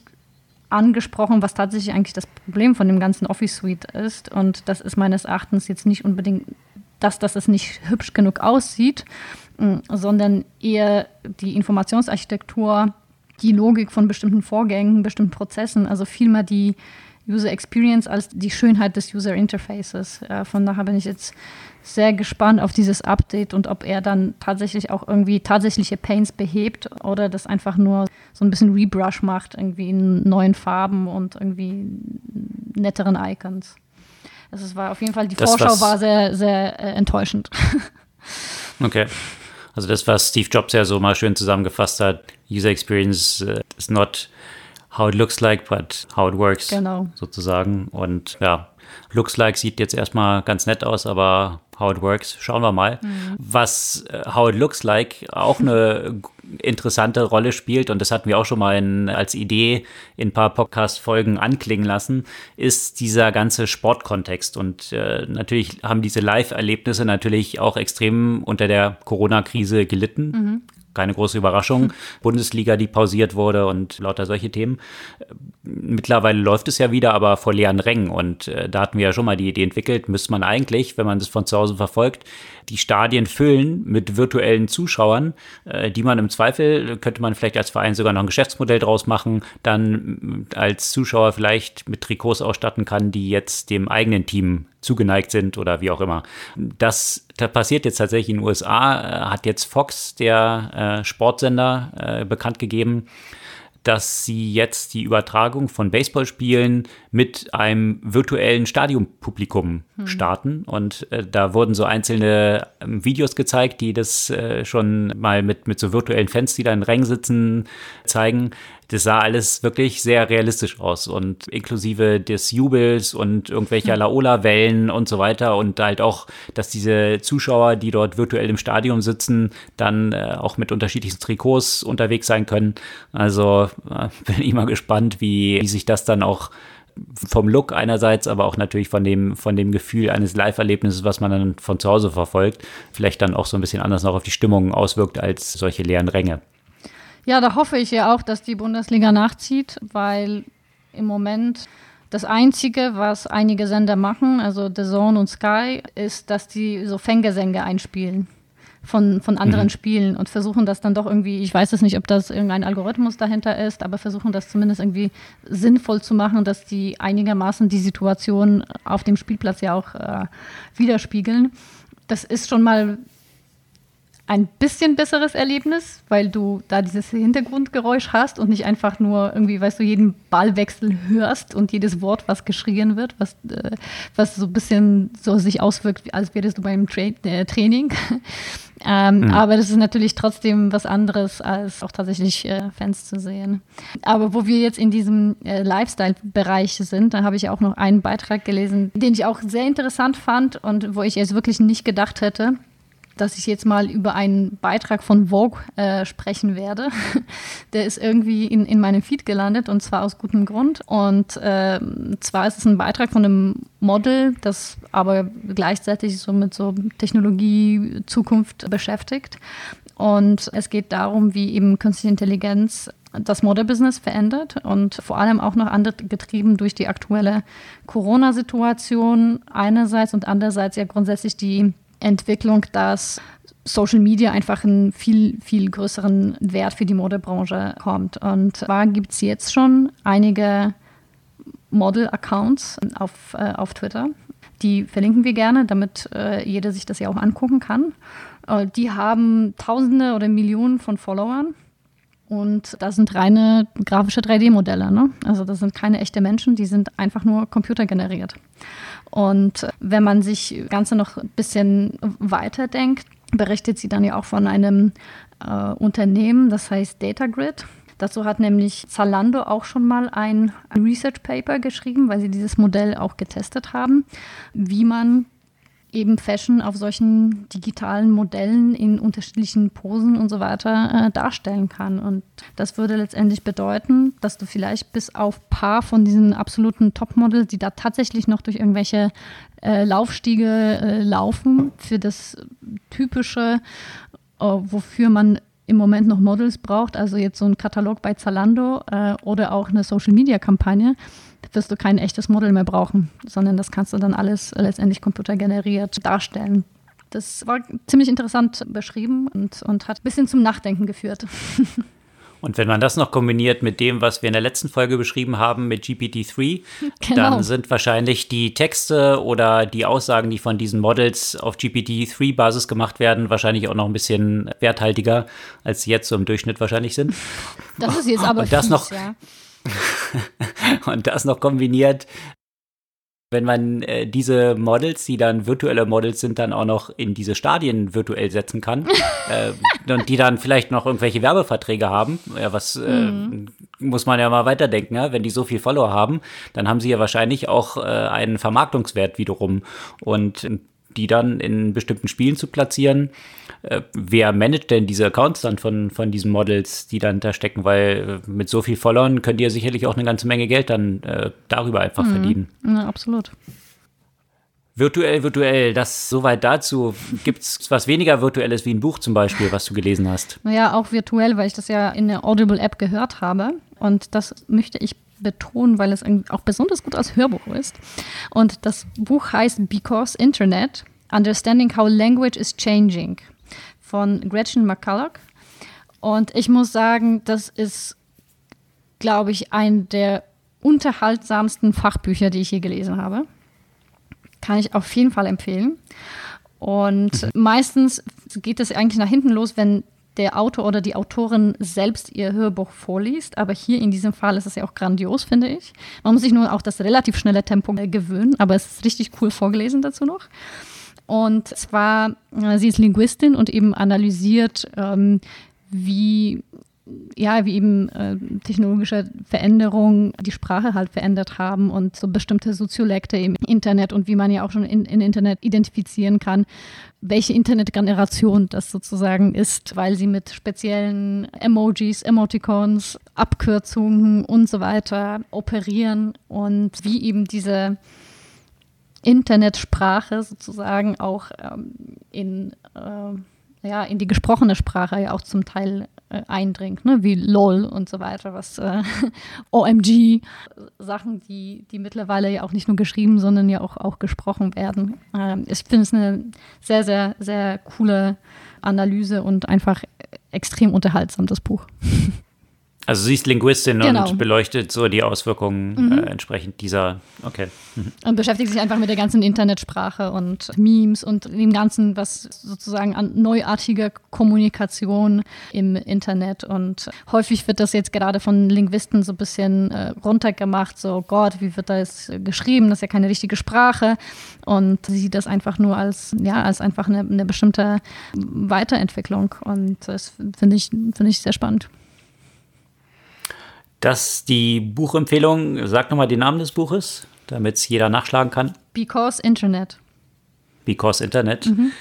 angesprochen, was tatsächlich eigentlich das Problem von dem ganzen Office Suite ist. Und das ist meines Erachtens jetzt nicht unbedingt dass, dass es nicht hübsch genug aussieht, mm, sondern eher die Informationsarchitektur, die Logik von bestimmten Vorgängen, bestimmten Prozessen, also vielmehr die User Experience als die Schönheit des User Interfaces. Von daher bin ich jetzt sehr gespannt auf dieses Update und ob er dann tatsächlich auch irgendwie tatsächliche Pains behebt oder das einfach nur so ein bisschen Rebrush macht, irgendwie in neuen Farben und irgendwie netteren Icons. Also es war auf jeden Fall, die das, Vorschau war sehr, sehr äh, enttäuschend. okay. Also das, was Steve Jobs ja so mal schön zusammengefasst hat, User Experience uh, is not how it looks like, but how it works. Genau. Sozusagen. Und ja, looks like sieht jetzt erstmal ganz nett aus, aber How It Works. Schauen wir mal. Mhm. Was uh, How It Looks Like auch eine interessante Rolle spielt, und das hatten wir auch schon mal in, als Idee in ein paar Podcast-Folgen anklingen lassen, ist dieser ganze Sportkontext. Und äh, natürlich haben diese Live-Erlebnisse natürlich auch extrem unter der Corona-Krise gelitten. Mhm keine große Überraschung. Bundesliga, die pausiert wurde und lauter solche Themen. Mittlerweile läuft es ja wieder, aber vor leeren Rängen. Und äh, da hatten wir ja schon mal die Idee entwickelt, müsste man eigentlich, wenn man das von zu Hause verfolgt, die Stadien füllen mit virtuellen Zuschauern, äh, die man im Zweifel, könnte man vielleicht als Verein sogar noch ein Geschäftsmodell draus machen, dann als Zuschauer vielleicht mit Trikots ausstatten kann, die jetzt dem eigenen Team zugeneigt sind oder wie auch immer. Das, das passiert jetzt tatsächlich in den USA, äh, hat jetzt Fox, der äh, Sportsender, äh, bekannt gegeben, dass sie jetzt die Übertragung von Baseballspielen mit einem virtuellen Stadionpublikum hm. starten. Und äh, da wurden so einzelne äh, Videos gezeigt, die das äh, schon mal mit, mit so virtuellen Fans, die da in Rängen sitzen, zeigen das sah alles wirklich sehr realistisch aus und inklusive des Jubels und irgendwelcher hm. Laola-Wellen und so weiter und halt auch, dass diese Zuschauer, die dort virtuell im Stadion sitzen, dann äh, auch mit unterschiedlichen Trikots unterwegs sein können. Also äh, bin ich mal gespannt, wie, wie sich das dann auch vom Look einerseits, aber auch natürlich von dem, von dem Gefühl eines Live-Erlebnisses, was man dann von zu Hause verfolgt, vielleicht dann auch so ein bisschen anders noch auf die Stimmung auswirkt als solche leeren Ränge. Ja, da hoffe ich ja auch, dass die Bundesliga nachzieht, weil im Moment das Einzige, was einige Sender machen, also The Zone und Sky, ist, dass die so Fängesänge einspielen von, von anderen mhm. Spielen und versuchen das dann doch irgendwie, ich weiß es nicht, ob das irgendein Algorithmus dahinter ist, aber versuchen das zumindest irgendwie sinnvoll zu machen, dass die einigermaßen die Situation auf dem Spielplatz ja auch äh, widerspiegeln. Das ist schon mal ein bisschen besseres Erlebnis, weil du da dieses Hintergrundgeräusch hast und nicht einfach nur irgendwie, weißt du, jeden Ballwechsel hörst und jedes Wort, was geschrien wird, was, äh, was so ein bisschen so sich auswirkt, als wärst du beim Tra äh, Training. ähm, mhm. Aber das ist natürlich trotzdem was anderes, als auch tatsächlich äh, Fans zu sehen. Aber wo wir jetzt in diesem äh, Lifestyle-Bereich sind, da habe ich auch noch einen Beitrag gelesen, den ich auch sehr interessant fand und wo ich jetzt wirklich nicht gedacht hätte dass ich jetzt mal über einen Beitrag von Vogue äh, sprechen werde. Der ist irgendwie in, in meinem Feed gelandet und zwar aus gutem Grund. Und äh, zwar ist es ein Beitrag von einem Model, das aber gleichzeitig so mit so Technologie, Zukunft beschäftigt. Und es geht darum, wie eben künstliche Intelligenz das Modebusiness verändert und vor allem auch noch getrieben durch die aktuelle Corona-Situation einerseits und andererseits ja grundsätzlich die Entwicklung, dass Social Media einfach einen viel, viel größeren Wert für die Modebranche kommt. Und zwar gibt es jetzt schon einige Model-Accounts auf, äh, auf Twitter. Die verlinken wir gerne, damit äh, jeder sich das ja auch angucken kann. Äh, die haben Tausende oder Millionen von Followern. Und das sind reine grafische 3D-Modelle. Ne? Also das sind keine echten Menschen, die sind einfach nur computergeneriert. Und wenn man sich das Ganze noch ein bisschen weiter denkt, berichtet sie dann ja auch von einem äh, Unternehmen, das heißt Datagrid. Dazu hat nämlich Zalando auch schon mal ein Research Paper geschrieben, weil sie dieses Modell auch getestet haben, wie man eben Fashion auf solchen digitalen Modellen in unterschiedlichen Posen und so weiter äh, darstellen kann. Und das würde letztendlich bedeuten, dass du vielleicht bis auf paar von diesen absoluten Topmodels, die da tatsächlich noch durch irgendwelche äh, Laufstiege äh, laufen, für das typische, äh, wofür man im Moment noch Models braucht, also jetzt so ein Katalog bei Zalando äh, oder auch eine Social-Media-Kampagne, wirst du kein echtes Model mehr brauchen, sondern das kannst du dann alles letztendlich computergeneriert darstellen. Das war ziemlich interessant beschrieben und, und hat ein bisschen zum Nachdenken geführt. Und wenn man das noch kombiniert mit dem, was wir in der letzten Folge beschrieben haben mit GPT-3, genau. dann sind wahrscheinlich die Texte oder die Aussagen, die von diesen Models auf GPT-3-Basis gemacht werden, wahrscheinlich auch noch ein bisschen werthaltiger, als sie jetzt so im Durchschnitt wahrscheinlich sind. Das ist jetzt aber Und das fies, noch, ja. und das noch kombiniert wenn man äh, diese Models, die dann virtuelle Models sind, dann auch noch in diese Stadien virtuell setzen kann äh, und die dann vielleicht noch irgendwelche Werbeverträge haben, ja, was äh, mhm. muss man ja mal weiterdenken, ja? wenn die so viel Follower haben, dann haben sie ja wahrscheinlich auch äh, einen Vermarktungswert wiederum und die dann in bestimmten Spielen zu platzieren. Äh, wer managt denn diese Accounts dann von, von diesen Models, die dann da stecken? Weil äh, mit so viel Followern könnt ihr sicherlich auch eine ganze Menge Geld dann äh, darüber einfach mhm. verdienen. Ja, absolut. Virtuell, virtuell, das soweit dazu. Gibt es was weniger Virtuelles wie ein Buch zum Beispiel, was du gelesen hast? Naja, auch virtuell, weil ich das ja in der Audible-App gehört habe. Und das möchte ich betonen, weil es auch besonders gut als Hörbuch ist. Und das Buch heißt Because Internet, Understanding How Language is Changing von Gretchen McCulloch. Und ich muss sagen, das ist, glaube ich, ein der unterhaltsamsten Fachbücher, die ich je gelesen habe. Kann ich auf jeden Fall empfehlen. Und meistens geht es eigentlich nach hinten los, wenn der Autor oder die Autorin selbst ihr Hörbuch vorliest. Aber hier in diesem Fall ist es ja auch grandios, finde ich. Man muss sich nur auch das relativ schnelle Tempo gewöhnen, aber es ist richtig cool vorgelesen dazu noch. Und zwar, äh, sie ist Linguistin und eben analysiert, ähm, wie ja, wie eben äh, technologische Veränderungen die Sprache halt verändert haben und so bestimmte Soziolekte im Internet und wie man ja auch schon in, in Internet identifizieren kann, welche Internetgeneration das sozusagen ist, weil sie mit speziellen Emojis, Emoticons, Abkürzungen und so weiter operieren und wie eben diese Internetsprache sozusagen auch ähm, in, äh, ja, in die gesprochene Sprache ja auch zum Teil äh, eindringt, ne? wie LOL und so weiter, was äh, OMG, Sachen, die, die mittlerweile ja auch nicht nur geschrieben, sondern ja auch, auch gesprochen werden. Ähm, ich finde es eine sehr, sehr, sehr coole Analyse und einfach extrem unterhaltsam, das Buch. Also sie ist Linguistin genau. und beleuchtet so die Auswirkungen mhm. äh, entsprechend dieser, okay. Mhm. Und beschäftigt sich einfach mit der ganzen Internetsprache und Memes und dem Ganzen, was sozusagen an neuartiger Kommunikation im Internet und häufig wird das jetzt gerade von Linguisten so ein bisschen äh, runtergemacht, so Gott, wie wird das geschrieben, das ist ja keine richtige Sprache und sie sieht das einfach nur als, ja, als einfach eine, eine bestimmte Weiterentwicklung und das finde ich, finde ich sehr spannend. Das die Buchempfehlung. Sag nochmal den Namen des Buches, damit es jeder nachschlagen kann. Because Internet. Because Internet. Mhm.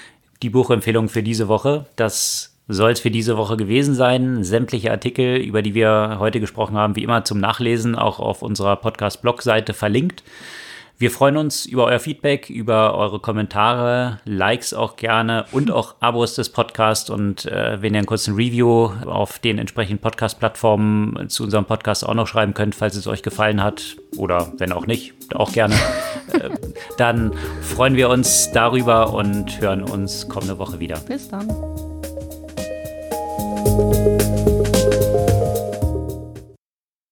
Die Buchempfehlung für diese Woche. Das soll es für diese Woche gewesen sein. Sämtliche Artikel, über die wir heute gesprochen haben, wie immer zum Nachlesen, auch auf unserer Podcast-Blog-Seite verlinkt. Wir freuen uns über euer Feedback, über eure Kommentare, Likes auch gerne und auch Abos des Podcasts. Und äh, wenn ihr einen kurzen Review auf den entsprechenden Podcast-Plattformen zu unserem Podcast auch noch schreiben könnt, falls es euch gefallen hat oder wenn auch nicht, auch gerne, äh, dann freuen wir uns darüber und hören uns kommende Woche wieder. Bis dann.